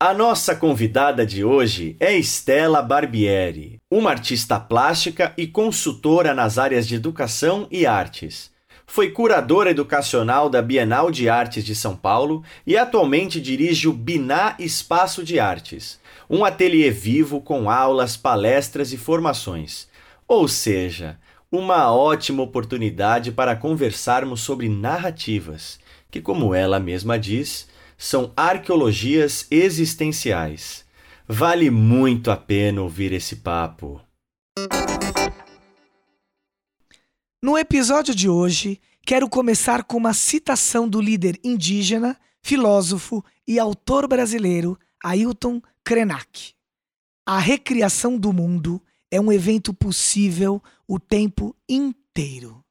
A nossa convidada de hoje é Estela Barbieri, uma artista plástica e consultora nas áreas de educação e artes. Foi curadora educacional da Bienal de Artes de São Paulo e atualmente dirige o Biná Espaço de Artes, um ateliê vivo com aulas, palestras e formações. Ou seja, uma ótima oportunidade para conversarmos sobre narrativas, que, como ela mesma diz, são arqueologias existenciais. Vale muito a pena ouvir esse papo. No episódio de hoje, quero começar com uma citação do líder indígena, filósofo e autor brasileiro Ailton Krenak. A recriação do mundo é um evento possível o tempo inteiro.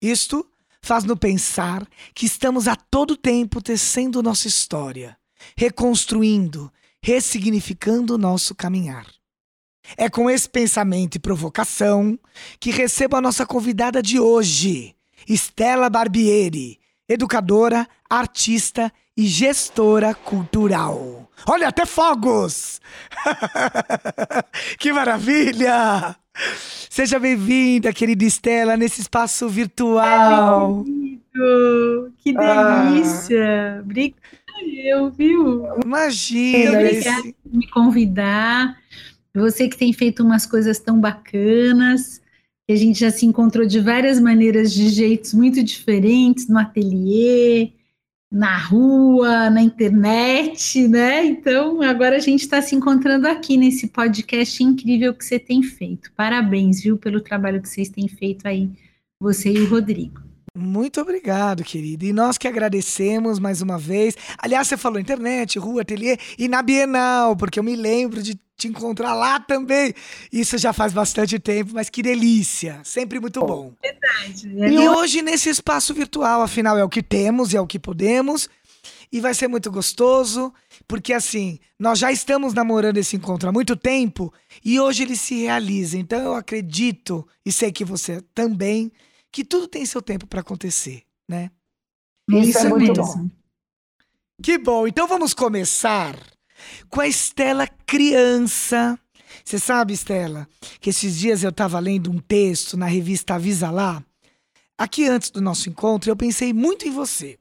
Isto faz-nos pensar que estamos a todo tempo tecendo nossa história, reconstruindo, ressignificando nosso caminhar. É com esse pensamento e provocação que recebo a nossa convidada de hoje, Estela Barbieri, educadora, artista e gestora cultural. Olha, até fogos! que maravilha! Seja bem-vinda, querida Estela, nesse espaço virtual. que ah. delícia! Ah. Obrigada, eu, viu? Imagina! Obrigada esse... por me convidar. Você que tem feito umas coisas tão bacanas, que a gente já se encontrou de várias maneiras, de jeitos muito diferentes, no ateliê, na rua, na internet, né? Então, agora a gente está se encontrando aqui nesse podcast incrível que você tem feito. Parabéns, viu, pelo trabalho que vocês têm feito aí, você e o Rodrigo. Muito obrigado, querido. E nós que agradecemos mais uma vez. Aliás, você falou internet, rua, ateliê e na Bienal, porque eu me lembro de te encontrar lá também. Isso já faz bastante tempo, mas que delícia. Sempre muito bom. Verdade. É e hoje, nesse espaço virtual, afinal, é o que temos e é o que podemos. E vai ser muito gostoso, porque assim, nós já estamos namorando esse encontro há muito tempo e hoje ele se realiza. Então eu acredito, e sei que você também, que tudo tem seu tempo para acontecer, né? Isso, Isso é, é muito bom. Que bom. Então vamos começar com a Estela criança. Você sabe, Estela, que esses dias eu estava lendo um texto na revista Avisa Lá. Aqui antes do nosso encontro, eu pensei muito em você.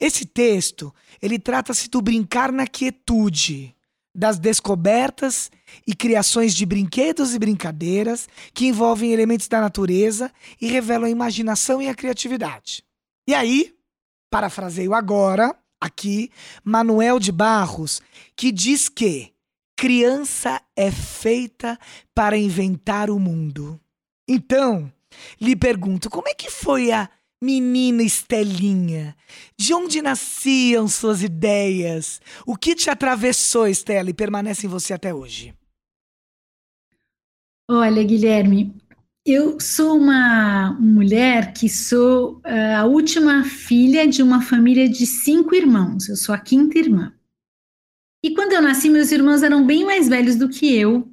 Esse texto, ele trata-se do brincar na quietude, das descobertas e criações de brinquedos e brincadeiras que envolvem elementos da natureza e revelam a imaginação e a criatividade. E aí, parafraseio agora, aqui Manuel de Barros, que diz que criança é feita para inventar o mundo. Então, lhe pergunto, como é que foi a menina Estelinha? De onde nasciam suas ideias? O que te atravessou, Estela, e permanece em você até hoje? Olha, Guilherme, eu sou uma mulher que sou uh, a última filha de uma família de cinco irmãos. Eu sou a quinta irmã. E quando eu nasci, meus irmãos eram bem mais velhos do que eu.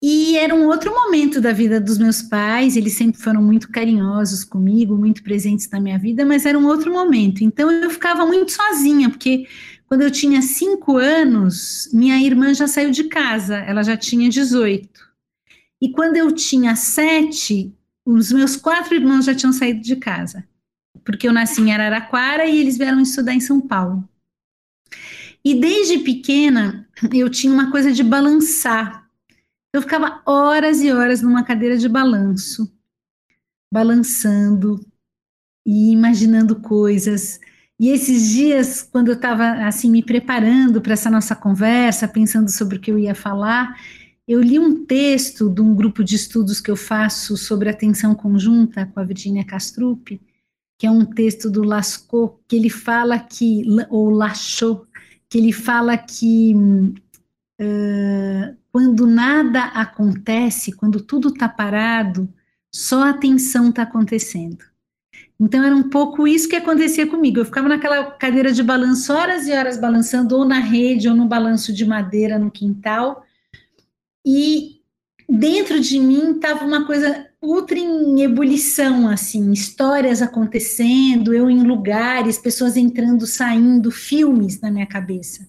E era um outro momento da vida dos meus pais. Eles sempre foram muito carinhosos comigo, muito presentes na minha vida, mas era um outro momento. Então eu ficava muito sozinha, porque quando eu tinha cinco anos, minha irmã já saiu de casa, ela já tinha 18. E quando eu tinha sete, os meus quatro irmãos já tinham saído de casa, porque eu nasci em Araraquara e eles vieram estudar em São Paulo. E desde pequena eu tinha uma coisa de balançar. Eu ficava horas e horas numa cadeira de balanço, balançando e imaginando coisas. E esses dias, quando eu estava assim me preparando para essa nossa conversa, pensando sobre o que eu ia falar, eu li um texto de um grupo de estudos que eu faço sobre atenção conjunta com a Virginia Castrup, que é um texto do Lascaux, que ele fala que, ou Lachot, que ele fala que hum, quando nada acontece, quando tudo está parado, só a atenção está acontecendo. Então era um pouco isso que acontecia comigo. Eu ficava naquela cadeira de balanço horas e horas balançando, ou na rede, ou no balanço de madeira no quintal. E dentro de mim estava uma coisa ultra em ebulição, assim, histórias acontecendo, eu em lugares, pessoas entrando, saindo, filmes na minha cabeça.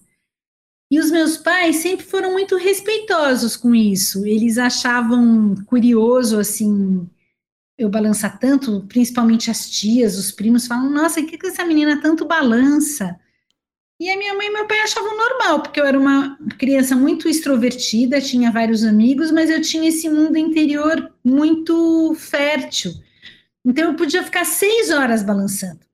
E os meus pais sempre foram muito respeitosos com isso. Eles achavam curioso, assim, eu balançar tanto, principalmente as tias, os primos falam, nossa, o que, que essa menina tanto balança? E a minha mãe e meu pai achavam normal, porque eu era uma criança muito extrovertida, tinha vários amigos, mas eu tinha esse mundo interior muito fértil. Então eu podia ficar seis horas balançando.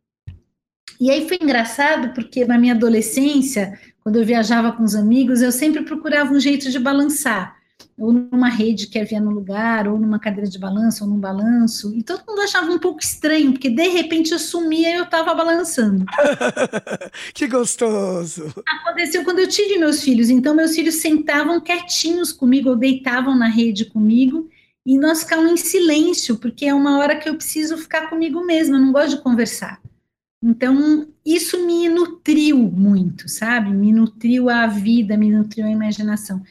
E aí foi engraçado, porque na minha adolescência, quando eu viajava com os amigos, eu sempre procurava um jeito de balançar ou numa rede que havia no lugar, ou numa cadeira de balanço, ou num balanço, e todo mundo achava um pouco estranho, porque de repente eu sumia e eu estava balançando. que gostoso! Aconteceu quando eu tive meus filhos, então meus filhos sentavam quietinhos comigo, ou deitavam na rede comigo, e nós ficávamos em silêncio, porque é uma hora que eu preciso ficar comigo mesma, eu não gosto de conversar. Então, isso me nutriu muito, sabe? Me nutriu a vida, me nutriu a imaginação.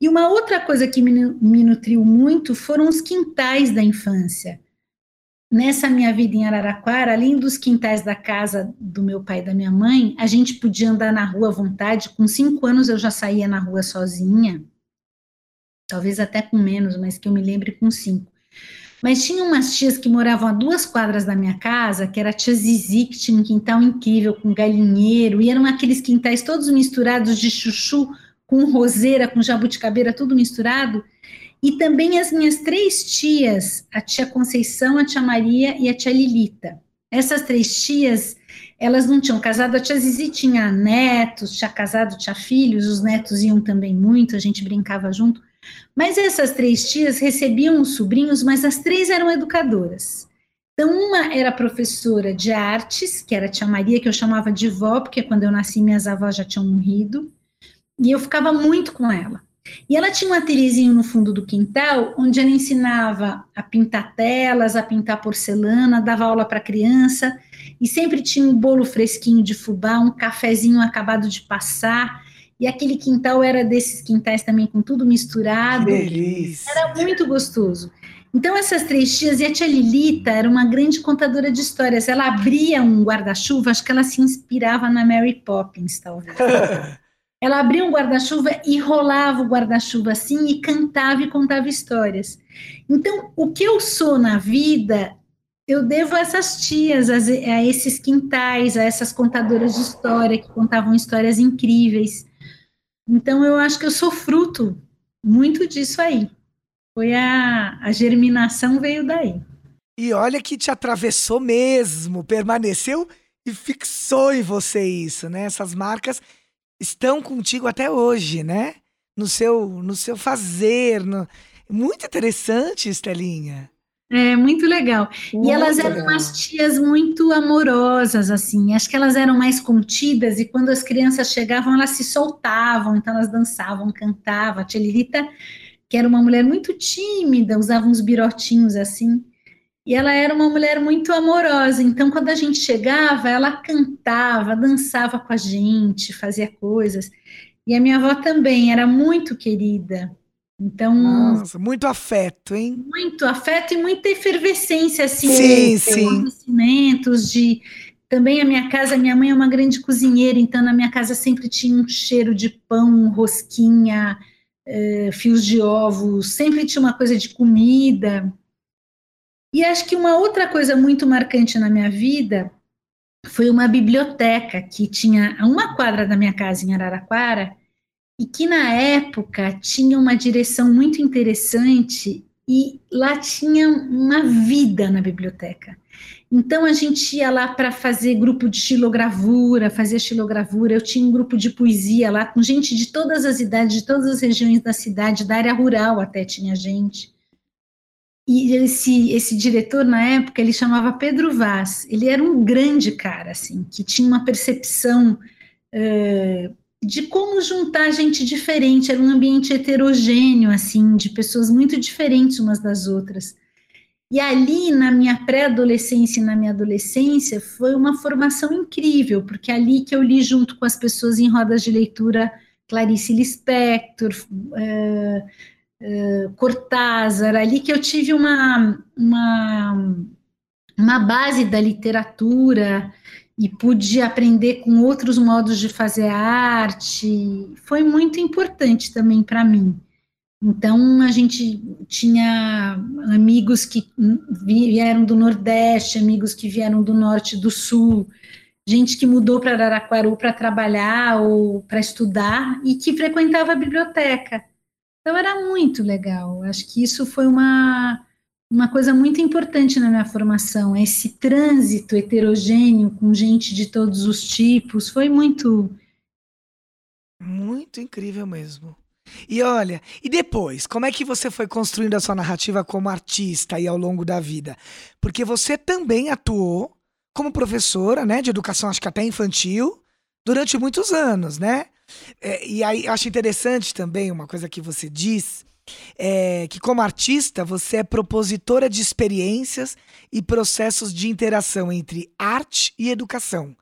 E uma outra coisa que me, me nutriu muito foram os quintais da infância. Nessa minha vida em Araraquara, além dos quintais da casa do meu pai e da minha mãe, a gente podia andar na rua à vontade. Com cinco anos eu já saía na rua sozinha, talvez até com menos, mas que eu me lembre com cinco. Mas tinha umas tias que moravam a duas quadras da minha casa, que era a tia Zizi, que tinha um quintal incrível, com galinheiro, e eram aqueles quintais todos misturados de chuchu, com roseira, com jabuticabeira, tudo misturado. E também as minhas três tias, a tia Conceição, a tia Maria e a tia Lilita. Essas três tias, elas não tinham casado, a tia Zizi tinha netos, tinha casado, tinha filhos, os netos iam também muito, a gente brincava junto. Mas essas três tias recebiam os sobrinhos, mas as três eram educadoras. Então, uma era professora de artes, que era a tia Maria, que eu chamava de vó, porque quando eu nasci minhas avós já tinham morrido, e eu ficava muito com ela. E ela tinha um ateliêzinho no fundo do quintal, onde ela ensinava a pintar telas, a pintar porcelana, dava aula para criança, e sempre tinha um bolo fresquinho de fubá, um cafezinho acabado de passar, e aquele quintal era desses quintais também com tudo misturado. Delícia. Era muito gostoso. Então, essas três tias, e a tia Lilita era uma grande contadora de histórias. Ela abria um guarda-chuva, acho que ela se inspirava na Mary Poppins, talvez. ela abria um guarda-chuva e rolava o guarda-chuva assim e cantava e contava histórias. Então, o que eu sou na vida, eu devo a essas tias, a, a esses quintais, a essas contadoras de história que contavam histórias incríveis. Então, eu acho que eu sou fruto muito disso aí. Foi a, a germinação veio daí. E olha que te atravessou mesmo, permaneceu e fixou em você isso, né? Essas marcas estão contigo até hoje, né? No seu, no seu fazer. No... Muito interessante, Estelinha. É, muito legal. Muito e elas eram legal. umas tias muito amorosas, assim. Acho que elas eram mais contidas e quando as crianças chegavam, elas se soltavam, então elas dançavam, cantavam. A tia Lilita, que era uma mulher muito tímida, usava uns birotinhos assim. E ela era uma mulher muito amorosa, então quando a gente chegava, ela cantava, dançava com a gente, fazia coisas. E a minha avó também era muito querida. Então. Nossa, muito afeto, hein? Muito afeto e muita efervescência, assim. Sim, de sim. Conhecimentos, de. Também a minha casa, minha mãe é uma grande cozinheira, então na minha casa sempre tinha um cheiro de pão, rosquinha, eh, fios de ovos, sempre tinha uma coisa de comida. E acho que uma outra coisa muito marcante na minha vida foi uma biblioteca que tinha a uma quadra da minha casa em Araraquara, e que na época tinha uma direção muito interessante e lá tinha uma vida na biblioteca. Então a gente ia lá para fazer grupo de xilogravura, fazer xilogravura. Eu tinha um grupo de poesia lá com gente de todas as idades, de todas as regiões da cidade, da área rural até tinha gente. E esse, esse diretor na época ele chamava Pedro Vaz. Ele era um grande cara assim, que tinha uma percepção uh, de como juntar gente diferente, era um ambiente heterogêneo, assim, de pessoas muito diferentes umas das outras. E ali, na minha pré-adolescência e na minha adolescência, foi uma formação incrível, porque é ali que eu li junto com as pessoas em rodas de leitura Clarice Lispector, uh, uh, Cortázar, ali que eu tive uma, uma, uma base da literatura e pude aprender com outros modos de fazer arte. Foi muito importante também para mim. Então, a gente tinha amigos que vieram do Nordeste, amigos que vieram do Norte do Sul, gente que mudou para Araraquara para trabalhar ou para estudar e que frequentava a biblioteca. Então, era muito legal. Acho que isso foi uma, uma coisa muito importante na minha formação, esse trânsito heterogêneo com gente de todos os tipos, foi muito. Muito incrível mesmo. E olha, e depois, como é que você foi construindo a sua narrativa como artista aí ao longo da vida? Porque você também atuou como professora, né, de educação, acho que até infantil, durante muitos anos, né? É, e aí acho interessante também uma coisa que você diz, é, que como artista você é propositora de experiências e processos de interação entre arte e educação.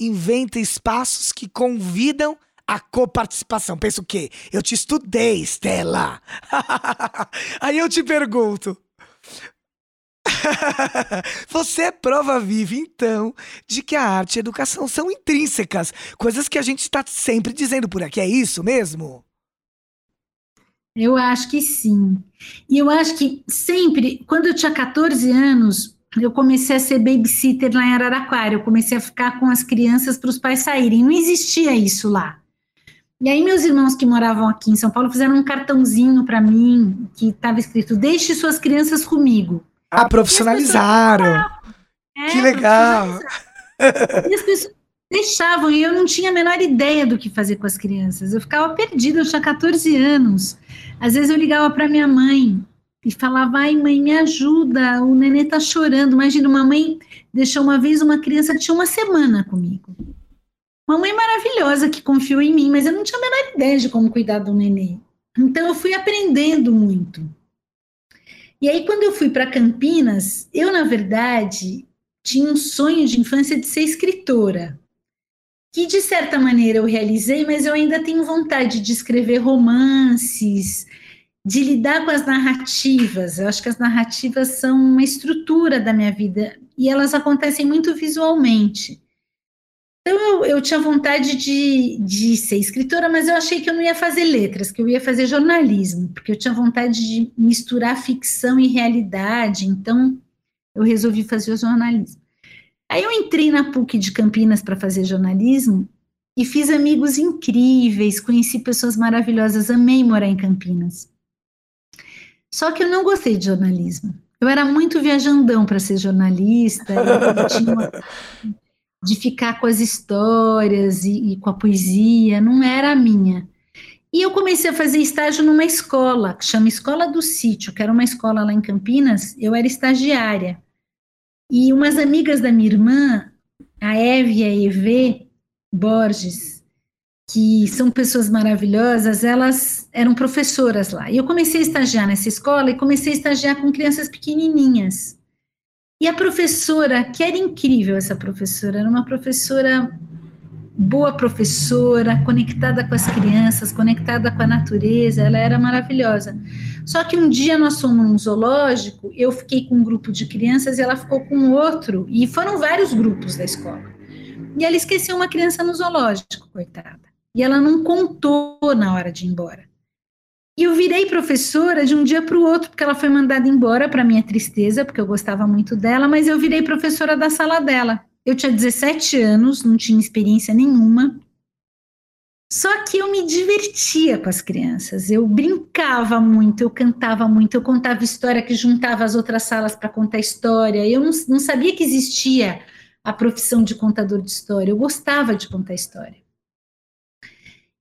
Inventa espaços que convidam a coparticipação. Pensa o quê? Eu te estudei, Stella. Aí eu te pergunto. Você é prova viva, então, de que a arte e a educação são intrínsecas, coisas que a gente está sempre dizendo por aqui. É isso mesmo? Eu acho que sim. E eu acho que sempre, quando eu tinha 14 anos, eu comecei a ser babysitter lá em Araraquara. Eu comecei a ficar com as crianças para os pais saírem. Não existia isso lá. E aí meus irmãos que moravam aqui em São Paulo fizeram um cartãozinho para mim que estava escrito: "Deixe suas crianças comigo". Ah, profissionalizaram. É, que legal. E as pessoas deixavam e eu não tinha a menor ideia do que fazer com as crianças. Eu ficava perdida, eu tinha 14 anos. Às vezes eu ligava para minha mãe e falava: "Ai, mãe, me ajuda, o nenê tá chorando". Imagina uma mãe deixou uma vez uma criança que tinha uma semana comigo. Uma mãe maravilhosa que confiou em mim, mas eu não tinha a menor ideia de como cuidar do nenê. Então eu fui aprendendo muito. E aí, quando eu fui para Campinas, eu, na verdade, tinha um sonho de infância de ser escritora, que de certa maneira eu realizei, mas eu ainda tenho vontade de escrever romances, de lidar com as narrativas. Eu acho que as narrativas são uma estrutura da minha vida e elas acontecem muito visualmente. Então eu, eu tinha vontade de, de ser escritora, mas eu achei que eu não ia fazer letras, que eu ia fazer jornalismo, porque eu tinha vontade de misturar ficção e realidade, então eu resolvi fazer o jornalismo. Aí eu entrei na PUC de Campinas para fazer jornalismo e fiz amigos incríveis, conheci pessoas maravilhosas, amei morar em Campinas. Só que eu não gostei de jornalismo. Eu era muito viajandão para ser jornalista, de ficar com as histórias e, e, com a poesia, não era a minha. E eu comecei a fazer estágio numa escola, que chama Escola do Sítio, que era uma escola lá em Campinas, eu era estagiária. E umas amigas da minha irmã, a Eve e a Eve Borges, que são pessoas maravilhosas, elas eram professoras lá. E eu comecei a estagiar nessa escola e comecei a estagiar com crianças pequenininhas. E a professora, que era incrível essa professora, era uma professora boa professora, conectada com as crianças, conectada com a natureza, ela era maravilhosa. Só que um dia nós fomos num zoológico, eu fiquei com um grupo de crianças e ela ficou com outro, e foram vários grupos da escola. E ela esqueceu uma criança no zoológico, coitada. E ela não contou na hora de ir embora. E eu virei professora de um dia para o outro, porque ela foi mandada embora, para minha tristeza, porque eu gostava muito dela, mas eu virei professora da sala dela. Eu tinha 17 anos, não tinha experiência nenhuma. Só que eu me divertia com as crianças, eu brincava muito, eu cantava muito, eu contava história que juntava as outras salas para contar história. Eu não, não sabia que existia a profissão de contador de história, eu gostava de contar história.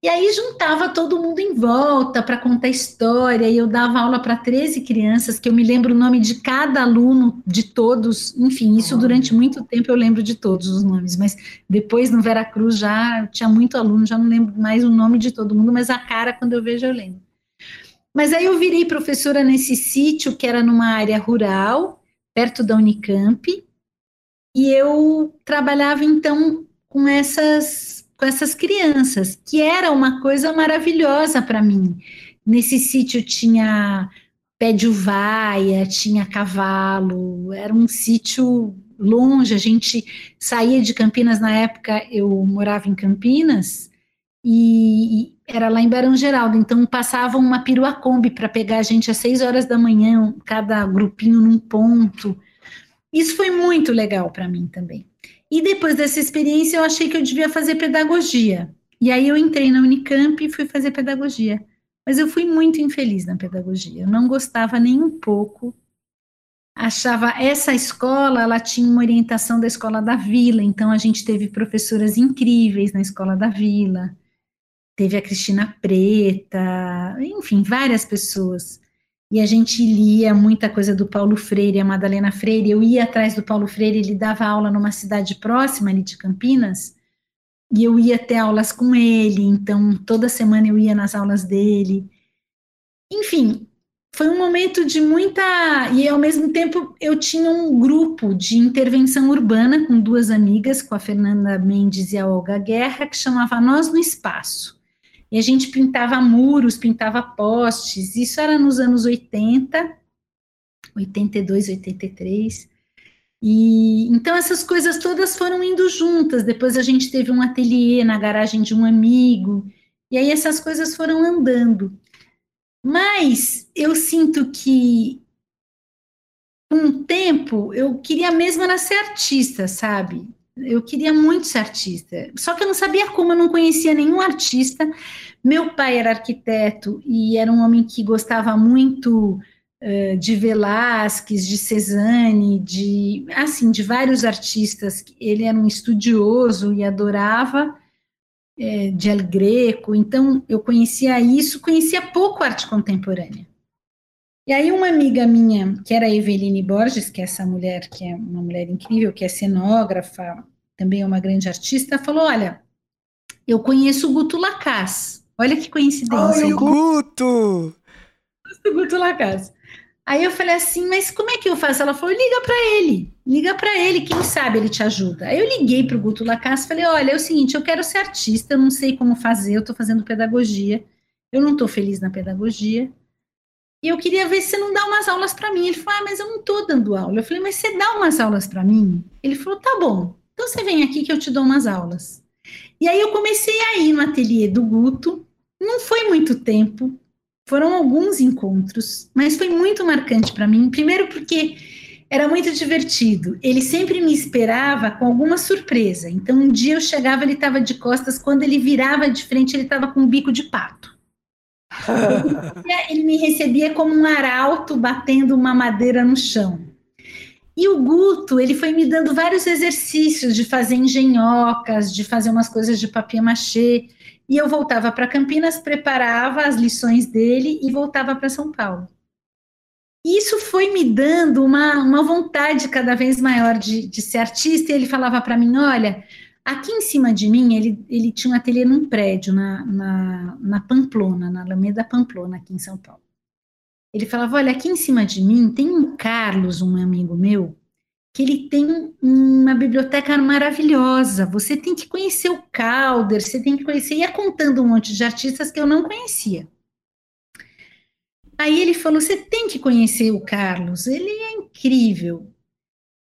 E aí juntava todo mundo em volta para contar história, e eu dava aula para 13 crianças, que eu me lembro o nome de cada aluno, de todos, enfim, isso durante muito tempo eu lembro de todos os nomes, mas depois no Veracruz já tinha muito aluno, já não lembro mais o nome de todo mundo, mas a cara quando eu vejo eu lembro. Mas aí eu virei professora nesse sítio que era numa área rural, perto da Unicamp, e eu trabalhava então com essas com essas crianças, que era uma coisa maravilhosa para mim. Nesse sítio tinha pé de uvaia, tinha cavalo, era um sítio longe, a gente saía de Campinas na época, eu morava em Campinas, e era lá em Barão Geraldo, então passava uma perua Kombi para pegar a gente às seis horas da manhã, cada grupinho num ponto. Isso foi muito legal para mim também. E depois dessa experiência, eu achei que eu devia fazer pedagogia. E aí eu entrei na Unicamp e fui fazer pedagogia. Mas eu fui muito infeliz na pedagogia. Eu não gostava nem um pouco. Achava essa escola, ela tinha uma orientação da escola da Vila, então a gente teve professoras incríveis na escola da Vila. Teve a Cristina Preta, enfim, várias pessoas e a gente lia muita coisa do Paulo Freire, a Madalena Freire. Eu ia atrás do Paulo Freire, ele dava aula numa cidade próxima ali de Campinas, e eu ia ter aulas com ele, então toda semana eu ia nas aulas dele. Enfim, foi um momento de muita. E ao mesmo tempo eu tinha um grupo de intervenção urbana com duas amigas, com a Fernanda Mendes e a Olga Guerra, que chamava Nós no Espaço. E a gente pintava muros, pintava postes. Isso era nos anos 80, 82, 83. E então essas coisas todas foram indo juntas. Depois a gente teve um ateliê na garagem de um amigo. E aí essas coisas foram andando. Mas eu sinto que com o tempo eu queria mesmo era ser artista, sabe? Eu queria muito ser artista, só que eu não sabia como, eu não conhecia nenhum artista. Meu pai era arquiteto e era um homem que gostava muito uh, de Velázquez, de Cezanne, de assim, de vários artistas. Ele era um estudioso e adorava é, de El Greco. Então, eu conhecia isso, conhecia pouco arte contemporânea. E aí uma amiga minha, que era a Eveline Borges, que é essa mulher, que é uma mulher incrível, que é cenógrafa, também é uma grande artista, falou, olha, eu conheço o Guto Lacaz. Olha que coincidência. Ai, o Guto! O Guto Lacaz. Aí eu falei assim, mas como é que eu faço? Ela falou, liga para ele, liga para ele, quem sabe ele te ajuda. Aí eu liguei para o Guto Lacaz, falei, olha, é o seguinte, eu quero ser artista, eu não sei como fazer, eu estou fazendo pedagogia, eu não estou feliz na pedagogia, e eu queria ver se você não dá umas aulas para mim. Ele falou, ah, mas eu não estou dando aula. Eu falei, mas você dá umas aulas para mim? Ele falou, tá bom, então você vem aqui que eu te dou umas aulas. E aí eu comecei a ir no ateliê do Guto, não foi muito tempo, foram alguns encontros, mas foi muito marcante para mim. Primeiro porque era muito divertido. Ele sempre me esperava com alguma surpresa. Então um dia eu chegava, ele estava de costas, quando ele virava de frente, ele estava com um bico de pato. ele me recebia como um arauto batendo uma madeira no chão. E o Guto, ele foi me dando vários exercícios de fazer engenhocas, de fazer umas coisas de papier machê. E eu voltava para Campinas, preparava as lições dele e voltava para São Paulo. Isso foi me dando uma, uma vontade cada vez maior de, de ser artista. E ele falava para mim: olha, Aqui em cima de mim, ele, ele tinha um ateliê num prédio, na, na, na Pamplona, na Alameda Pamplona, aqui em São Paulo. Ele falava: Olha, aqui em cima de mim tem um Carlos, um amigo meu, que ele tem uma biblioteca maravilhosa. Você tem que conhecer o Calder, você tem que conhecer. Ia contando um monte de artistas que eu não conhecia. Aí ele falou: Você tem que conhecer o Carlos, ele é incrível.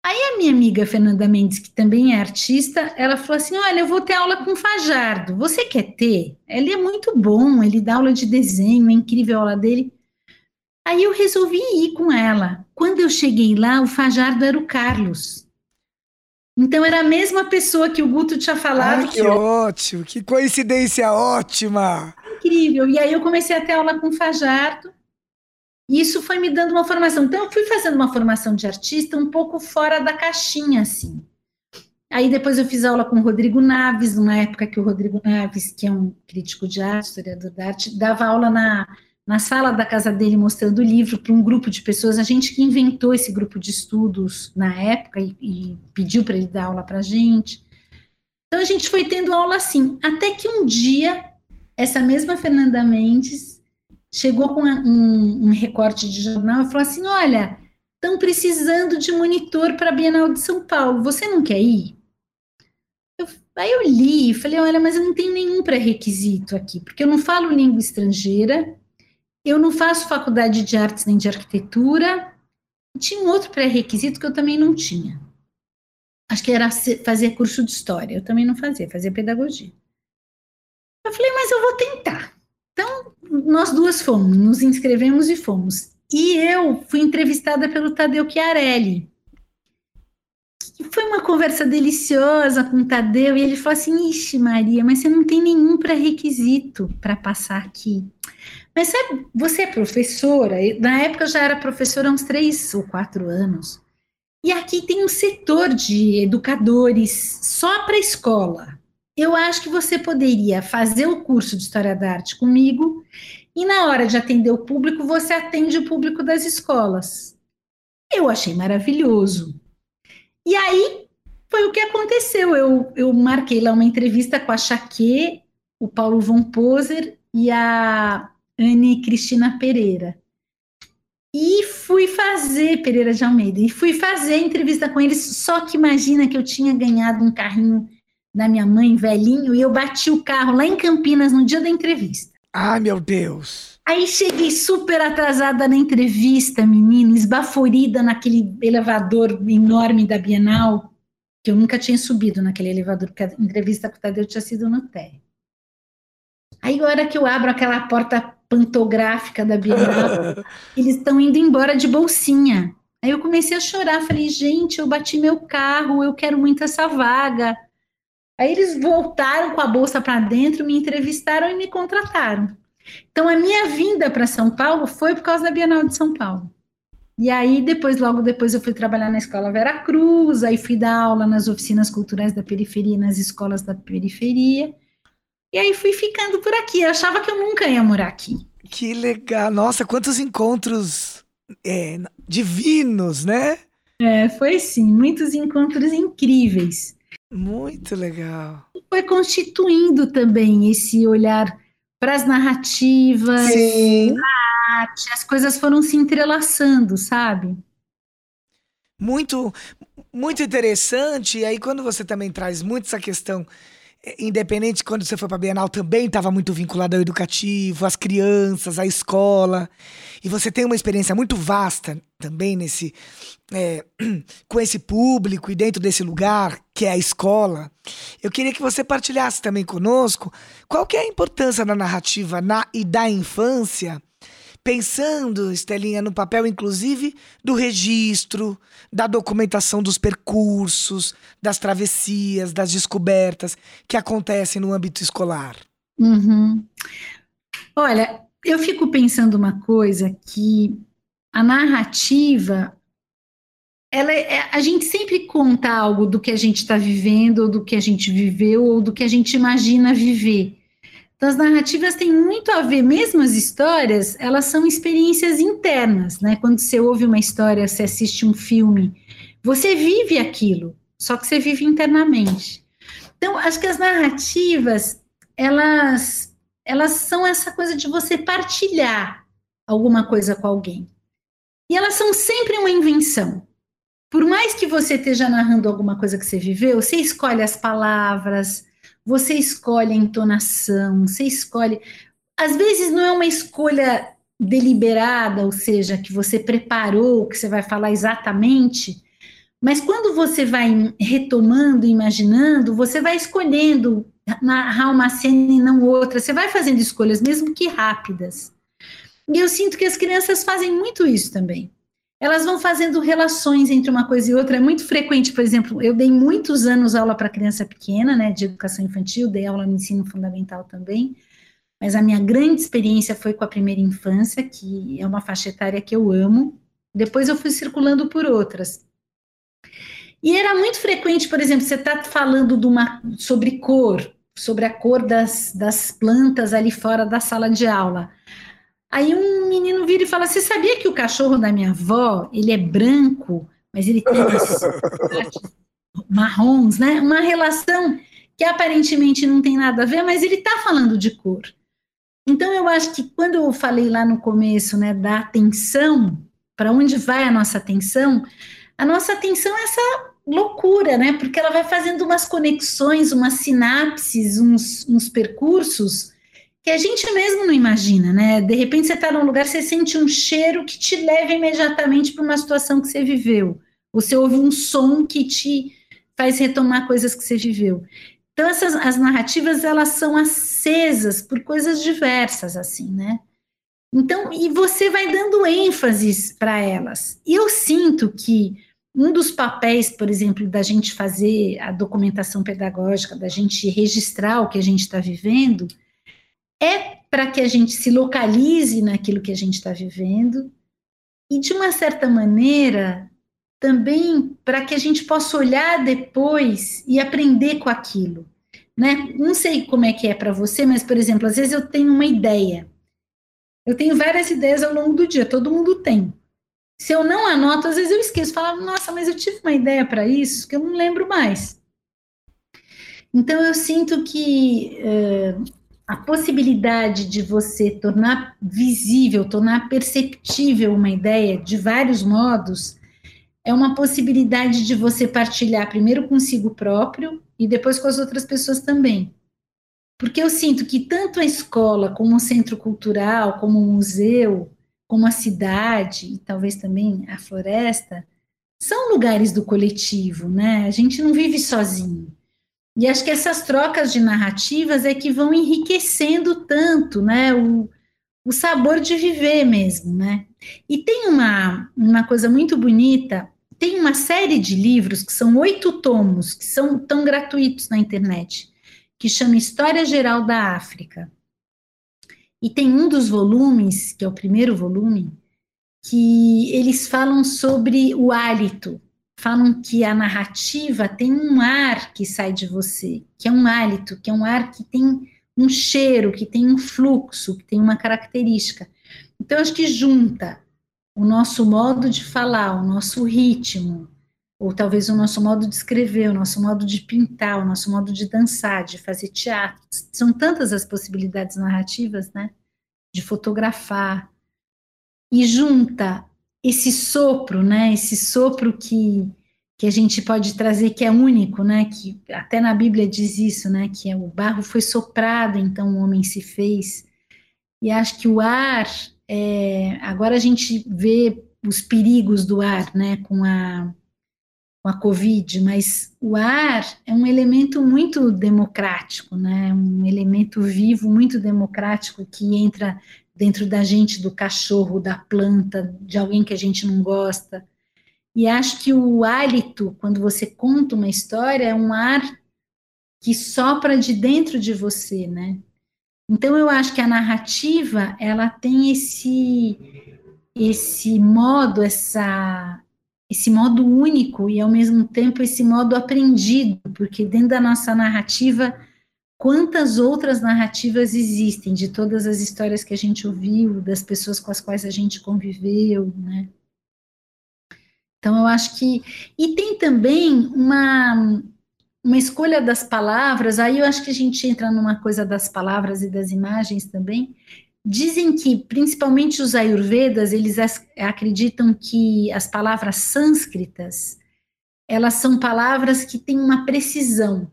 Aí a minha amiga Fernanda Mendes, que também é artista, ela falou assim: Olha, eu vou ter aula com o Fajardo. Você quer ter? Ele é muito bom, ele dá aula de desenho, é incrível a aula dele. Aí eu resolvi ir com ela. Quando eu cheguei lá, o Fajardo era o Carlos. Então era a mesma pessoa que o Guto tinha falado. Ai, que, que ótimo, que coincidência ótima! Incrível. E aí eu comecei a ter aula com o Fajardo. E isso foi me dando uma formação. Então, eu fui fazendo uma formação de artista um pouco fora da caixinha, assim. Aí depois eu fiz aula com o Rodrigo Naves, numa época que o Rodrigo Naves, que é um crítico de arte, historiador de arte, dava aula na, na sala da casa dele mostrando o livro para um grupo de pessoas. A gente que inventou esse grupo de estudos na época e, e pediu para ele dar aula para a gente. Então a gente foi tendo aula assim, até que um dia essa mesma Fernanda Mendes chegou com um, um recorte de jornal e falou assim: Olha, estão precisando de monitor para a Bienal de São Paulo, você não quer ir? Eu, aí eu li e falei: Olha, mas eu não tenho nenhum pré-requisito aqui, porque eu não falo língua estrangeira, eu não faço faculdade de artes nem de arquitetura. E tinha um outro pré-requisito que eu também não tinha. Acho que era fazer curso de história. Eu também não fazia, fazia pedagogia. Eu falei, mas eu vou tentar. Nós duas fomos, nos inscrevemos e fomos. E eu fui entrevistada pelo Tadeu Chiarelli. Foi uma conversa deliciosa com o Tadeu, e ele falou assim: Ixi, Maria, mas você não tem nenhum pré-requisito para passar aqui. Mas sabe, você é professora, na época eu já era professora há uns três ou quatro anos. E aqui tem um setor de educadores só para escola. Eu acho que você poderia fazer o curso de História da Arte comigo e na hora de atender o público, você atende o público das escolas. Eu achei maravilhoso. E aí foi o que aconteceu. Eu, eu marquei lá uma entrevista com a Chaque, o Paulo Von Poser e a Anne Cristina Pereira. E fui fazer, Pereira de Almeida, e fui fazer a entrevista com eles, só que imagina que eu tinha ganhado um carrinho da minha mãe, velhinho, e eu bati o carro lá em Campinas no dia da entrevista. Ai, meu Deus! Aí cheguei super atrasada na entrevista, menino, esbaforida naquele elevador enorme da Bienal, que eu nunca tinha subido naquele elevador, porque a entrevista com o Tadeu tinha sido no térreo. Aí, a hora que eu abro aquela porta pantográfica da Bienal, eles estão indo embora de bolsinha. Aí eu comecei a chorar, falei, gente, eu bati meu carro, eu quero muito essa vaga. Aí eles voltaram com a bolsa para dentro, me entrevistaram e me contrataram. Então a minha vinda para São Paulo foi por causa da Bienal de São Paulo. E aí depois, logo depois, eu fui trabalhar na escola Vera Cruz, aí fui dar aula nas oficinas culturais da periferia, nas escolas da periferia. E aí fui ficando por aqui. Eu achava que eu nunca ia morar aqui. Que legal. Nossa, quantos encontros é, divinos, né? É, foi sim, muitos encontros incríveis. Muito legal. Foi constituindo também esse olhar para as narrativas, a arte, as coisas foram se entrelaçando, sabe? Muito, muito interessante. E aí, quando você também traz muito essa questão independente quando você foi para Bienal também estava muito vinculado ao educativo, às crianças, à escola. E você tem uma experiência muito vasta também nesse é, com esse público e dentro desse lugar que é a escola. Eu queria que você partilhasse também conosco qual que é a importância da narrativa na e da infância pensando, Estelinha, no papel, inclusive, do registro, da documentação dos percursos, das travessias, das descobertas que acontecem no âmbito escolar. Uhum. Olha, eu fico pensando uma coisa que a narrativa, ela é, a gente sempre conta algo do que a gente está vivendo, ou do que a gente viveu, ou do que a gente imagina viver. Então, as narrativas têm muito a ver, mesmo as histórias, elas são experiências internas, né? Quando você ouve uma história, você assiste um filme, você vive aquilo, só que você vive internamente. Então, acho que as narrativas, elas, elas são essa coisa de você partilhar alguma coisa com alguém. E elas são sempre uma invenção. Por mais que você esteja narrando alguma coisa que você viveu, você escolhe as palavras, você escolhe a entonação, você escolhe. Às vezes não é uma escolha deliberada, ou seja, que você preparou, que você vai falar exatamente, mas quando você vai retomando, imaginando, você vai escolhendo narrar uma cena e não outra, você vai fazendo escolhas, mesmo que rápidas. E eu sinto que as crianças fazem muito isso também elas vão fazendo relações entre uma coisa e outra. É muito frequente, por exemplo, eu dei muitos anos aula para criança pequena, né, de educação infantil, dei aula no ensino fundamental também, mas a minha grande experiência foi com a primeira infância, que é uma faixa etária que eu amo. Depois eu fui circulando por outras. E era muito frequente, por exemplo, você está falando uma, sobre cor, sobre a cor das, das plantas ali fora da sala de aula. Aí um menino vira e fala: Você sabia que o cachorro da minha avó ele é branco, mas ele tem marrons, né? Uma relação que aparentemente não tem nada a ver, mas ele está falando de cor. Então eu acho que quando eu falei lá no começo, né, da atenção, para onde vai a nossa atenção? A nossa atenção é essa loucura, né? Porque ela vai fazendo umas conexões, umas sinapses, uns, uns percursos que a gente mesmo não imagina, né? De repente você está num lugar, você sente um cheiro que te leva imediatamente para uma situação que você viveu. Você ouve um som que te faz retomar coisas que você viveu. Então essas as narrativas elas são acesas por coisas diversas assim, né? Então, e você vai dando ênfases para elas. E eu sinto que um dos papéis, por exemplo, da gente fazer a documentação pedagógica, da gente registrar o que a gente está vivendo, é para que a gente se localize naquilo que a gente está vivendo e, de uma certa maneira, também para que a gente possa olhar depois e aprender com aquilo. Né? Não sei como é que é para você, mas, por exemplo, às vezes eu tenho uma ideia. Eu tenho várias ideias ao longo do dia, todo mundo tem. Se eu não anoto, às vezes eu esqueço, falo, nossa, mas eu tive uma ideia para isso que eu não lembro mais. Então eu sinto que uh, a possibilidade de você tornar visível, tornar perceptível uma ideia de vários modos, é uma possibilidade de você partilhar primeiro consigo próprio e depois com as outras pessoas também. Porque eu sinto que tanto a escola, como o centro cultural, como o museu, como a cidade e talvez também a floresta, são lugares do coletivo, né? A gente não vive sozinho. E acho que essas trocas de narrativas é que vão enriquecendo tanto, né, o, o sabor de viver mesmo, né? E tem uma, uma coisa muito bonita, tem uma série de livros que são oito tomos, que são tão gratuitos na internet, que chama História Geral da África. E tem um dos volumes, que é o primeiro volume, que eles falam sobre o hálito, falam que a narrativa tem um ar que sai de você, que é um hálito, que é um ar que tem um cheiro, que tem um fluxo, que tem uma característica. Então, acho que junta o nosso modo de falar, o nosso ritmo, ou talvez o nosso modo de escrever, o nosso modo de pintar, o nosso modo de dançar, de fazer teatro. São tantas as possibilidades narrativas, né? De fotografar. E junta esse sopro, né? Esse sopro que que a gente pode trazer que é único, né? Que até na Bíblia diz isso, né? Que é, o barro foi soprado, então o homem se fez. E acho que o ar, é, agora a gente vê os perigos do ar, né? Com a com a Covid, mas o ar é um elemento muito democrático, né? Um elemento vivo, muito democrático que entra dentro da gente, do cachorro, da planta, de alguém que a gente não gosta. E acho que o hálito, quando você conta uma história, é um ar que sopra de dentro de você, né? Então eu acho que a narrativa, ela tem esse esse modo, essa esse modo único e ao mesmo tempo esse modo aprendido, porque dentro da nossa narrativa quantas outras narrativas existem de todas as histórias que a gente ouviu, das pessoas com as quais a gente conviveu, né? Então eu acho que e tem também uma uma escolha das palavras, aí eu acho que a gente entra numa coisa das palavras e das imagens também. Dizem que, principalmente os ayurvedas, eles acreditam que as palavras sânscritas, elas são palavras que têm uma precisão,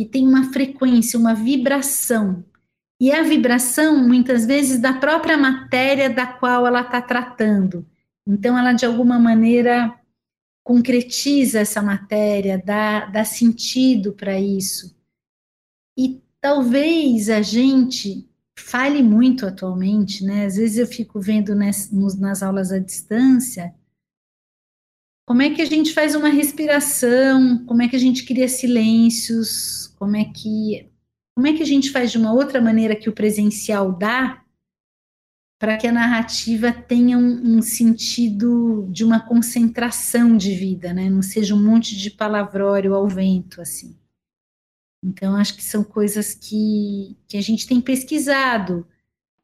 que tem uma frequência, uma vibração. E a vibração, muitas vezes, da própria matéria da qual ela está tratando. Então, ela, de alguma maneira, concretiza essa matéria, dá, dá sentido para isso. E talvez a gente fale muito atualmente, né? Às vezes eu fico vendo nas, nas aulas à distância como é que a gente faz uma respiração, como é que a gente cria silêncios, como é que como é que a gente faz de uma outra maneira que o presencial dá para que a narrativa tenha um, um, sentido de uma concentração de vida, né? Não seja um monte de palavrório ao vento, assim. Então, acho que são coisas que, que a gente tem pesquisado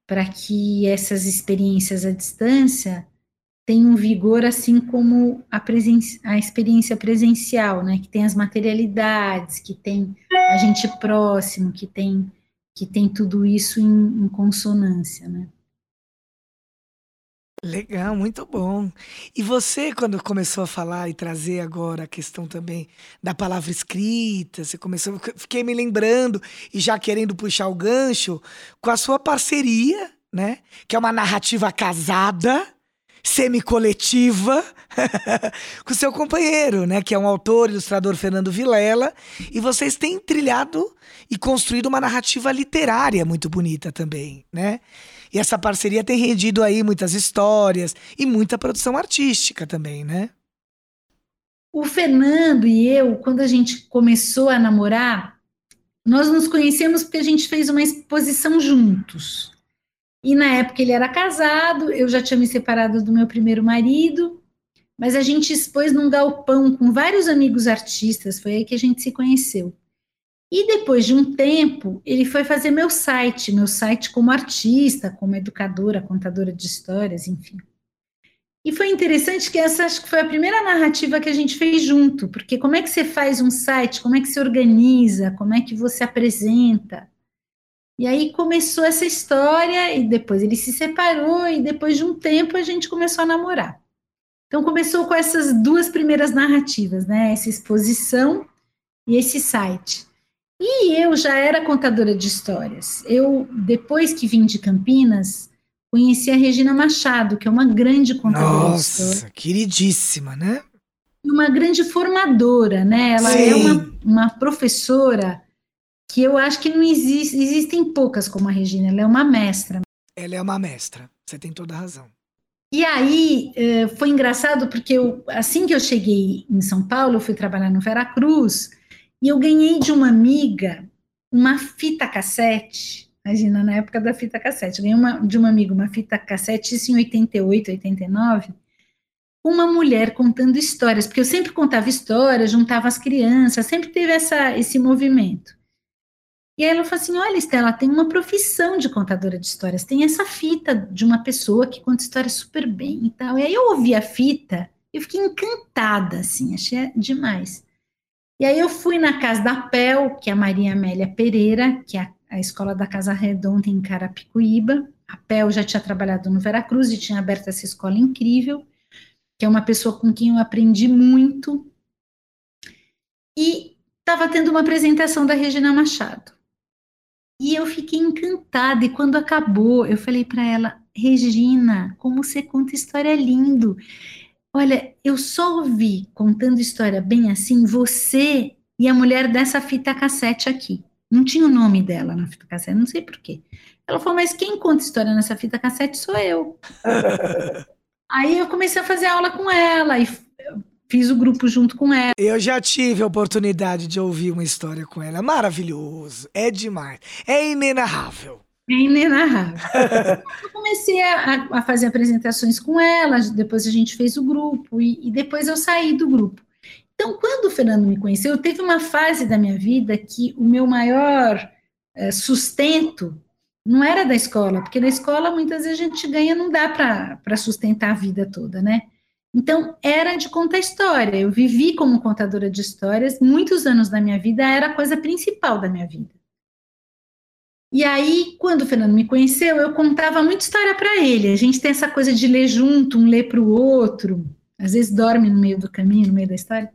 para que essas experiências à distância tenham vigor, assim como a, a experiência presencial, né? Que tem as materialidades, que tem a gente próximo, que tem, que tem tudo isso em, em consonância, né? Legal, muito bom. E você, quando começou a falar e trazer agora a questão também da palavra escrita, você começou, fiquei me lembrando e já querendo puxar o gancho com a sua parceria, né? Que é uma narrativa casada, semi-coletiva, com seu companheiro, né? Que é um autor, ilustrador Fernando Vilela, e vocês têm trilhado e construído uma narrativa literária muito bonita também, né? E essa parceria tem rendido aí muitas histórias e muita produção artística também, né? O Fernando e eu, quando a gente começou a namorar, nós nos conhecemos porque a gente fez uma exposição juntos. E na época ele era casado, eu já tinha me separado do meu primeiro marido, mas a gente expôs num galpão com vários amigos artistas, foi aí que a gente se conheceu. E depois de um tempo, ele foi fazer meu site, meu site como artista, como educadora, contadora de histórias, enfim. E foi interessante que essa acho que foi a primeira narrativa que a gente fez junto, porque como é que você faz um site, como é que se organiza, como é que você apresenta. E aí começou essa história, e depois ele se separou, e depois de um tempo a gente começou a namorar. Então começou com essas duas primeiras narrativas, né? Essa exposição e esse site. E eu já era contadora de histórias. Eu, depois que vim de Campinas, conheci a Regina Machado, que é uma grande contadora Nossa, de histórias. queridíssima, né? Uma grande formadora, né? Ela é Sim. é uma, uma professora que eu acho que não existe, existem poucas como a Regina, ela é uma mestra. Ela é uma mestra, você tem toda a razão. E aí eh, foi engraçado porque eu, assim que eu cheguei em São Paulo, eu fui trabalhar no Veracruz, e eu ganhei de uma amiga uma fita cassete. Imagina, na época da fita cassete. Eu ganhei uma, de uma amiga uma fita cassete, isso em 88, 89, uma mulher contando histórias, porque eu sempre contava histórias, juntava as crianças, sempre teve essa, esse movimento. E aí ela falou assim: olha, Estela, tem uma profissão de contadora de histórias, tem essa fita de uma pessoa que conta histórias super bem e tal. E aí eu ouvi a fita, eu fiquei encantada, assim, achei demais. E aí eu fui na casa da PEL, que é a Maria Amélia Pereira, que é a, a escola da Casa Redonda em Carapicuíba. A PEL já tinha trabalhado no Veracruz e tinha aberto essa escola incrível, que é uma pessoa com quem eu aprendi muito. E estava tendo uma apresentação da Regina Machado. E eu fiquei encantada, e quando acabou, eu falei para ela, Regina, como você conta história lindo. Olha, eu só ouvi contando história bem assim, você e a mulher dessa fita cassete aqui. Não tinha o nome dela na fita cassete, não sei porquê. Ela falou, mas quem conta história nessa fita cassete sou eu. Aí eu comecei a fazer aula com ela e fiz o grupo junto com ela. Eu já tive a oportunidade de ouvir uma história com ela. Maravilhoso, é demais, é inenarrável. É inenarrável. eu comecei a, a, fazer apresentações com ela, depois a gente fez o grupo, e, e depois eu saí do grupo. Então, quando o Fernando me conheceu, teve uma fase da minha vida que o meu maior é, sustento não era da escola, porque na escola muitas vezes a gente ganha, não dá para sustentar a vida toda, né? Então, era de contar história. Eu vivi como contadora de histórias, muitos anos da minha vida era a coisa principal da minha vida. E aí, quando o Fernando me conheceu, eu contava muita história para ele. A gente tem essa coisa de ler junto, um ler para o outro. Às vezes dorme no meio do caminho, no meio da história.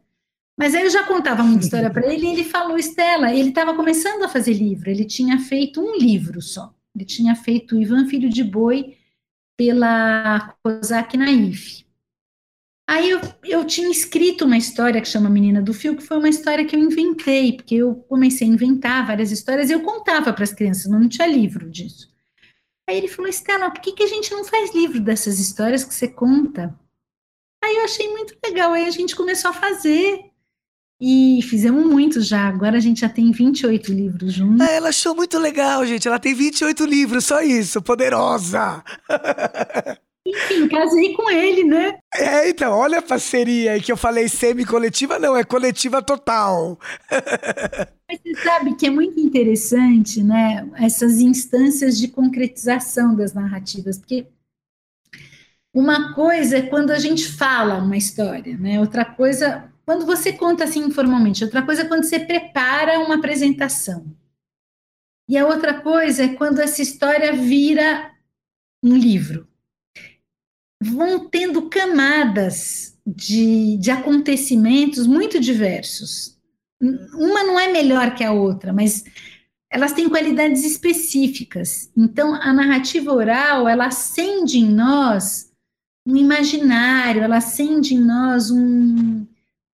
Mas aí eu já contava muita história para ele e ele falou, Estela, ele estava começando a fazer livro. Ele tinha feito um livro só. Ele tinha feito Ivan Filho de Boi pela Kozak Naif. Aí eu, eu tinha escrito uma história que chama Menina do Fio, que foi uma história que eu inventei, porque eu comecei a inventar várias histórias e eu contava para as crianças, não tinha livro disso. Aí ele falou, Estela, por que, que a gente não faz livro dessas histórias que você conta? Aí eu achei muito legal, aí a gente começou a fazer. E fizemos muitos já. Agora a gente já tem 28 livros juntos. Ah, ela achou muito legal, gente. Ela tem 28 livros, só isso. Poderosa. Enfim, casei com ele, né? É, então, olha a parceria aí que eu falei semi-coletiva, não, é coletiva total. Mas você sabe que é muito interessante, né? Essas instâncias de concretização das narrativas, porque uma coisa é quando a gente fala uma história, né? Outra coisa, quando você conta assim informalmente, outra coisa é quando você prepara uma apresentação. E a outra coisa é quando essa história vira um livro. Vão tendo camadas de, de acontecimentos muito diversos. Uma não é melhor que a outra, mas elas têm qualidades específicas. Então, a narrativa oral, ela acende em nós um imaginário, ela acende em nós um,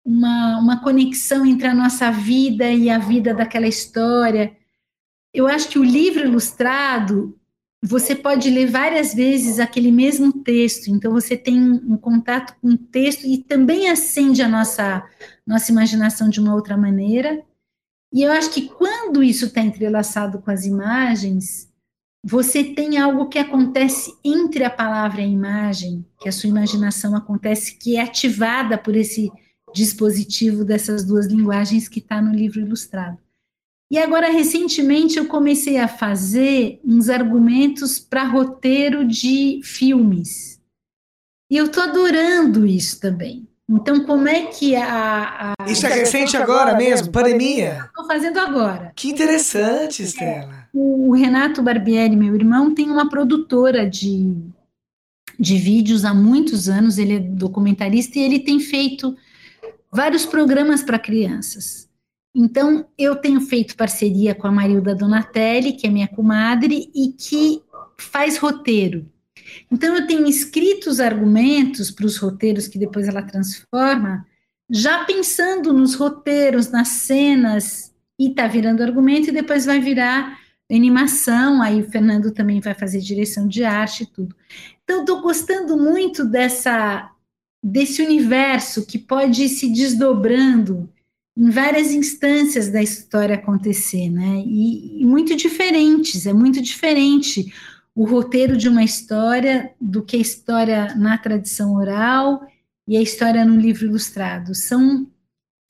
uma, uma conexão entre a nossa vida e a vida daquela história. Eu acho que o livro ilustrado, você pode ler várias vezes aquele mesmo texto, então você tem um contato com o texto e também acende a nossa, nossa imaginação de uma outra maneira. E eu acho que quando isso está entrelaçado com as imagens, você tem algo que acontece entre a palavra e a imagem, que a sua imaginação acontece, que é ativada por esse dispositivo dessas duas linguagens que está no livro ilustrado. E agora, recentemente, eu comecei a fazer uns argumentos para roteiro de filmes. E eu estou adorando isso também. Então, como é que a. a isso é recente agora, agora mesmo? Pandemia? Estou fazendo agora. Que interessante, Estela. O Renato Barbieri, meu irmão, tem uma produtora de, de vídeos há muitos anos, ele é documentarista e ele tem feito vários programas para crianças. Então, eu tenho feito parceria com a Marilda Donatelli, que é minha comadre, e que faz roteiro. Então, eu tenho escrito os argumentos para os roteiros que depois ela transforma, já pensando nos roteiros, nas cenas, e está virando argumento, e depois vai virar animação, aí o Fernando também vai fazer direção de arte e tudo. Então, estou gostando muito dessa desse universo que pode ir se desdobrando em várias instâncias da história acontecer, né? E, e, muito diferentes, é muito diferente o roteiro de uma história do que a história na tradição oral e a história no livro ilustrado. São,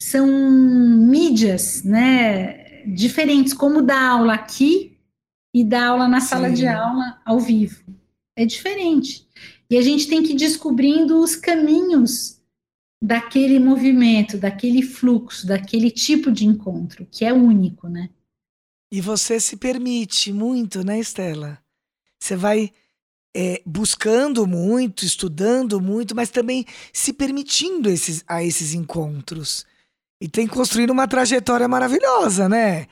são mídias, né? Diferentes, como dar aula aqui e dar aula na Sim. sala de aula ao vivo. É diferente. E a gente tem que ir descobrindo os caminhos daquele movimento, daquele fluxo, daquele tipo de encontro, que é único, né? E você se permite muito, né, Estela? Você vai é, buscando muito, estudando muito, mas também se permitindo esses, a esses encontros. E tem construído uma trajetória maravilhosa, né?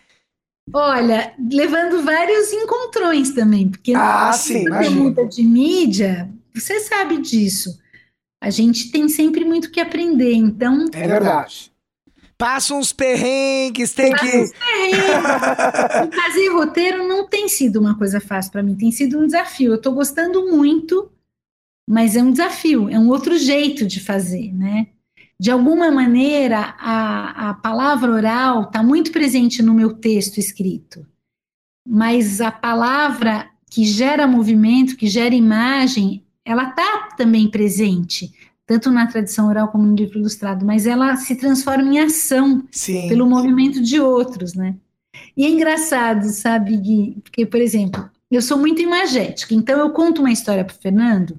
Olha, levando vários encontrões também, porque ah, sim, muda de mídia, você sabe disso. A gente tem sempre muito que aprender, então. É verdade. Passa uns perrengues, tem Passa que. Uns perrengues. fazer roteiro não tem sido uma coisa fácil para mim, tem sido um desafio. Eu estou gostando muito, mas é um desafio, é um outro jeito de fazer, né? de alguma maneira, a, a palavra oral está muito presente no meu texto escrito, mas a palavra que gera movimento, que gera imagem, ela está também presente, tanto na tradição oral como no livro ilustrado, mas ela se transforma em ação Sim. pelo movimento de outros, né? E é engraçado, sabe, Gui? Porque, por exemplo, eu sou muito imagética, então eu conto uma história para o Fernando,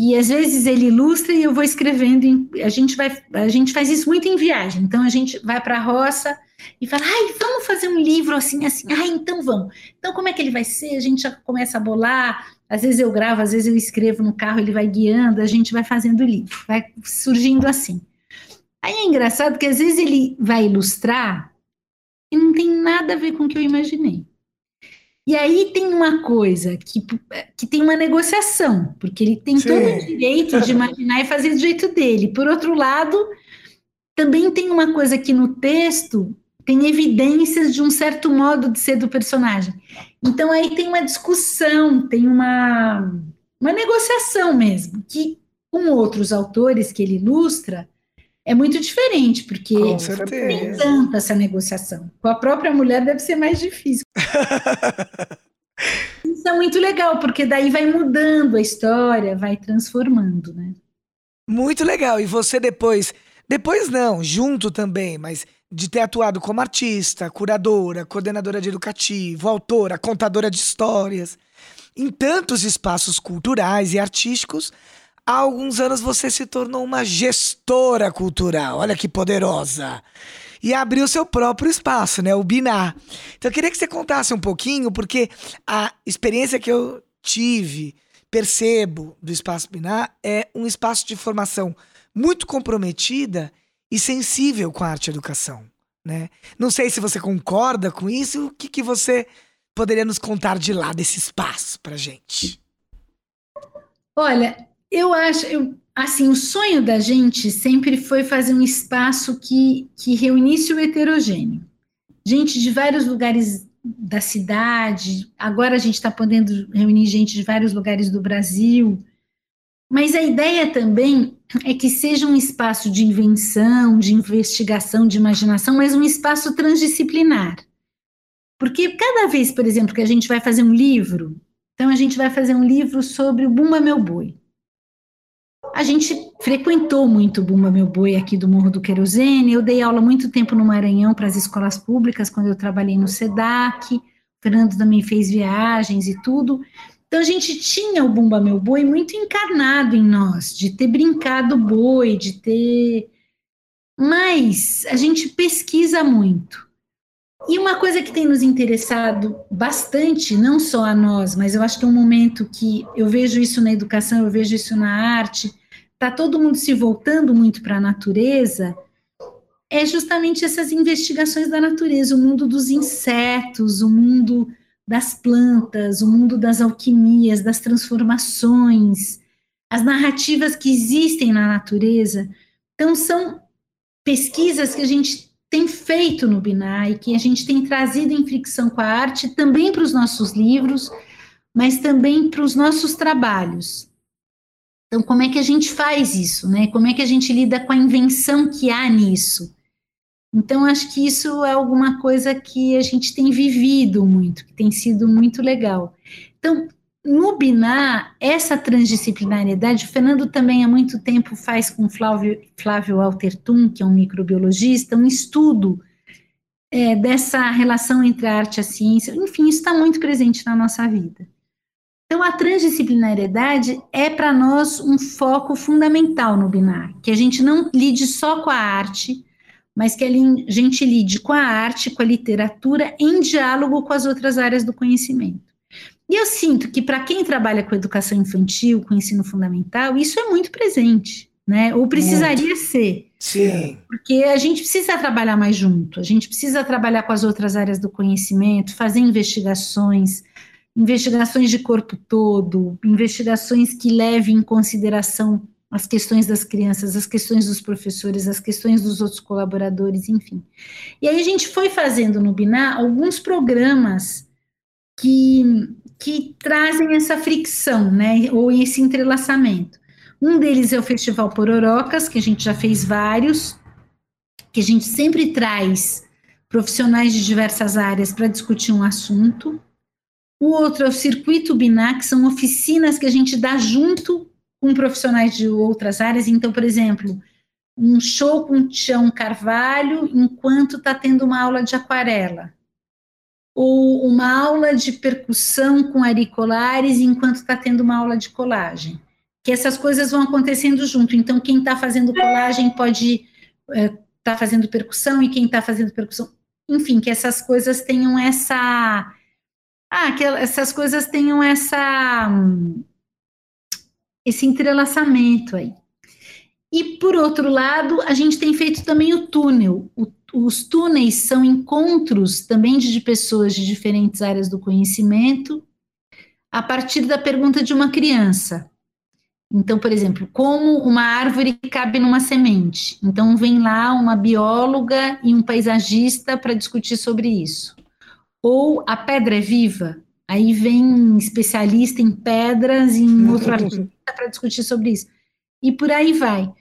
e às vezes ele ilustra e eu vou escrevendo. Em, a, gente vai, a gente faz isso muito em viagem. Então a gente vai para a roça e fala: ai, vamos fazer um livro assim, assim. Ai, então vamos. Então como é que ele vai ser? A gente já começa a bolar. Às vezes eu gravo, às vezes eu escrevo no carro, ele vai guiando, a gente vai fazendo o livro, vai surgindo assim. Aí é engraçado que às vezes ele vai ilustrar e não tem nada a ver com o que eu imaginei. E aí tem uma coisa que, que tem uma negociação, porque ele tem Sim. todo o direito de imaginar e fazer do jeito dele. Por outro lado, também tem uma coisa que no texto tem evidências de um certo modo de ser do personagem. Então aí tem uma discussão, tem uma, uma negociação mesmo, que com outros autores que ele ilustra, é muito diferente, porque Com tem certeza. tanta essa negociação. Com a própria mulher deve ser mais difícil. Isso é muito legal, porque daí vai mudando a história, vai transformando, né? Muito legal. E você depois, depois não, junto também, mas de ter atuado como artista, curadora, coordenadora de educativo, autora, contadora de histórias, em tantos espaços culturais e artísticos, há alguns anos você se tornou uma gestora cultural. Olha que poderosa. E abriu seu próprio espaço, né? O Binar. Então eu queria que você contasse um pouquinho, porque a experiência que eu tive, percebo do Espaço Binar é um espaço de formação muito comprometida e sensível com a arte e educação, né? Não sei se você concorda com isso, o que, que você poderia nos contar de lá desse espaço pra gente? Olha, eu acho, eu, assim, o sonho da gente sempre foi fazer um espaço que, que reunisse o heterogêneo. Gente de vários lugares da cidade, agora a gente está podendo reunir gente de vários lugares do Brasil, mas a ideia também é que seja um espaço de invenção, de investigação, de imaginação, mas um espaço transdisciplinar. Porque cada vez, por exemplo, que a gente vai fazer um livro, então a gente vai fazer um livro sobre o Bumba Meu Boi. A gente frequentou muito o Bumba Meu Boi aqui do Morro do Querosene. Eu dei aula muito tempo no Maranhão para as escolas públicas, quando eu trabalhei no SEDAC. O Fernando também fez viagens e tudo. Então a gente tinha o Bumba Meu Boi muito encarnado em nós, de ter brincado boi, de ter. Mas a gente pesquisa muito. E uma coisa que tem nos interessado bastante, não só a nós, mas eu acho que é um momento que eu vejo isso na educação, eu vejo isso na arte, está todo mundo se voltando muito para a natureza, é justamente essas investigações da natureza, o mundo dos insetos, o mundo das plantas, o mundo das alquimias, das transformações, as narrativas que existem na natureza. Então, são pesquisas que a gente tem feito no Binar e que a gente tem trazido em fricção com a arte também para os nossos livros, mas também para os nossos trabalhos. Então, como é que a gente faz isso, né? Como é que a gente lida com a invenção que há nisso? Então, acho que isso é alguma coisa que a gente tem vivido muito, que tem sido muito legal. Então, no Binar, essa transdisciplinariedade, o Fernando também há muito tempo faz com Flávio, Flávio Altertum, que é um microbiologista, um estudo é, dessa relação entre a arte e a ciência. Enfim, isso está muito presente na nossa vida. Então, a transdisciplinariedade é para nós um foco fundamental no Binar, que a gente não lide só com a arte, mas que a gente lide com a arte, com a literatura, em diálogo com as outras áreas do conhecimento. E eu sinto que para quem trabalha com educação infantil, com ensino fundamental, isso é muito presente, né? Ou precisaria muito. ser. Sim. Porque a gente precisa trabalhar mais junto, a gente precisa trabalhar com as outras áreas do conhecimento, fazer investigações, investigações de corpo todo, investigações que levem em consideração as questões das crianças, as questões dos professores, as questões dos outros colaboradores, enfim. E aí a gente foi fazendo no Binar alguns programas que, que trazem essa fricção, né, ou esse entrelaçamento. Um deles é o Festival Pororocas, que a gente já fez vários, que a gente sempre traz profissionais de diversas áreas para discutir um assunto. O outro é o Circuito Binar, que são oficinas que a gente dá junto com profissionais de outras áreas. Então, por exemplo, um show com Tião Carvalho enquanto está tendo uma aula de aquarela ou uma aula de percussão com auriculares enquanto está tendo uma aula de colagem. Que essas coisas vão acontecendo junto. Então, quem está fazendo colagem pode estar é, tá fazendo percussão e quem está fazendo percussão. Enfim, que essas coisas tenham essa. Ah, que essas coisas tenham essa. Esse entrelaçamento aí. E, por outro lado, a gente tem feito também o túnel. O os túneis são encontros também de, de pessoas de diferentes áreas do conhecimento, a partir da pergunta de uma criança. Então, por exemplo, como uma árvore cabe numa semente? Então, vem lá uma bióloga e um paisagista para discutir sobre isso. Ou a pedra é viva? Aí vem especialista em pedras e em outro artista para discutir sobre isso. E por aí vai.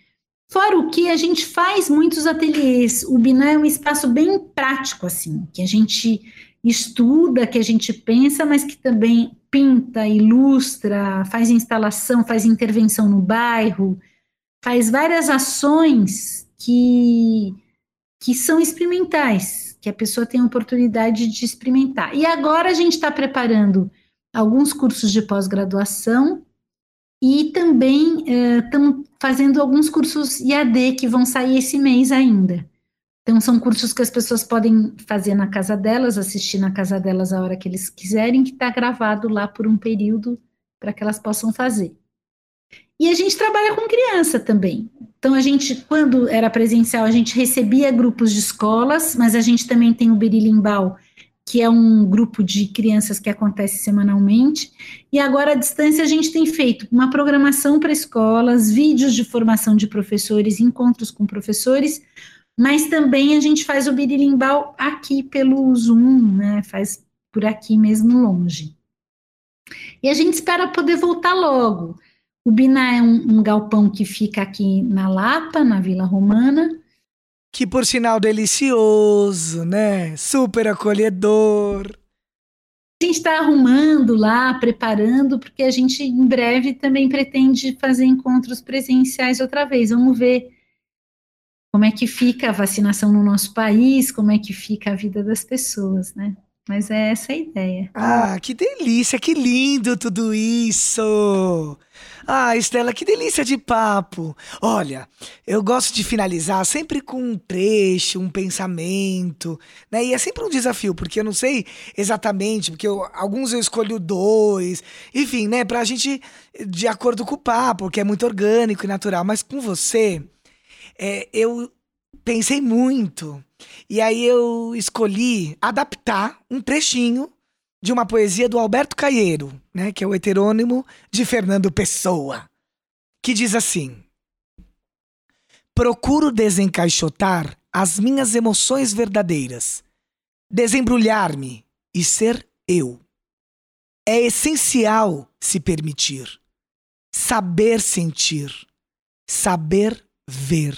Fora o que a gente faz muitos ateliês. O Biná é um espaço bem prático, assim, que a gente estuda, que a gente pensa, mas que também pinta, ilustra, faz instalação, faz intervenção no bairro, faz várias ações que, que são experimentais, que a pessoa tem a oportunidade de experimentar. E agora a gente está preparando alguns cursos de pós-graduação e também estamos uh, fazendo alguns cursos IAD que vão sair esse mês ainda. Então, são cursos que as pessoas podem fazer na casa delas, assistir na casa delas a hora que eles quiserem, que está gravado lá por um período para que elas possam fazer. E a gente trabalha com criança também. Então, a gente, quando era presencial, a gente recebia grupos de escolas, mas a gente também tem o Berilimbau, que é um grupo de crianças que acontece semanalmente. E agora, à distância, a gente tem feito uma programação para escolas, vídeos de formação de professores, encontros com professores, mas também a gente faz o birilimbal aqui pelo Zoom, né? Faz por aqui mesmo longe. E a gente espera poder voltar logo. O Biná é um, um galpão que fica aqui na Lapa, na Vila Romana, que por sinal delicioso, né? Super acolhedor. A gente está arrumando lá, preparando, porque a gente em breve também pretende fazer encontros presenciais outra vez. Vamos ver como é que fica a vacinação no nosso país, como é que fica a vida das pessoas, né? Mas é essa a ideia. Ah, que delícia, que lindo tudo isso! Ah, Estela, que delícia de papo! Olha, eu gosto de finalizar sempre com um trecho, um pensamento, né? E é sempre um desafio, porque eu não sei exatamente, porque eu, alguns eu escolho dois, enfim, né? Pra gente, de acordo com o papo, que é muito orgânico e natural, mas com você, é, eu pensei muito. E aí eu escolhi adaptar um trechinho de uma poesia do Alberto Caieiro, né, que é o heterônimo de Fernando Pessoa, que diz assim: Procuro desencaixotar as minhas emoções verdadeiras, desembrulhar-me e ser eu. É essencial se permitir, saber sentir, saber ver.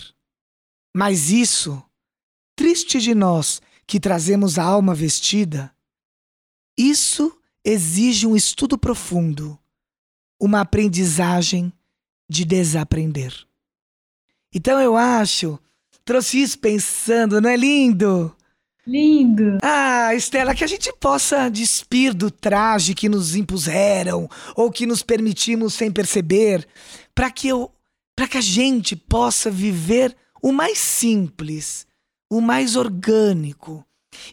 Mas isso, triste de nós que trazemos a alma vestida, isso exige um estudo profundo, uma aprendizagem de desaprender. Então eu acho, trouxe isso pensando, não é lindo? Lindo. Ah, Estela, que a gente possa despir do traje que nos impuseram ou que nos permitimos sem perceber, para que eu, para que a gente possa viver o mais simples, o mais orgânico.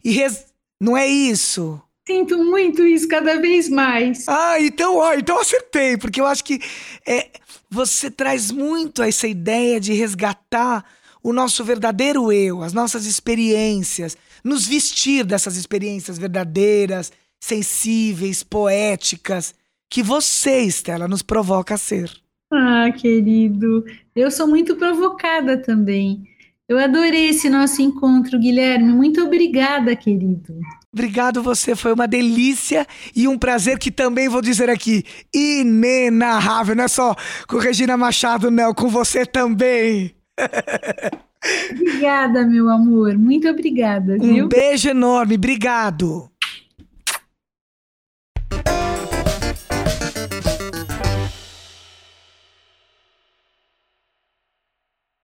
E res... não é isso? Sinto muito isso cada vez mais. Ah, então, ó, então acertei, porque eu acho que é, você traz muito essa ideia de resgatar o nosso verdadeiro eu, as nossas experiências, nos vestir dessas experiências verdadeiras, sensíveis, poéticas, que você, Estela, nos provoca a ser. Ah, querido, eu sou muito provocada também. Eu adorei esse nosso encontro, Guilherme. Muito obrigada, querido. Obrigado você, foi uma delícia e um prazer que também vou dizer aqui, inenarrável, não é só com Regina Machado, não, com você também. Obrigada, meu amor, muito obrigada, viu? Um beijo enorme, obrigado.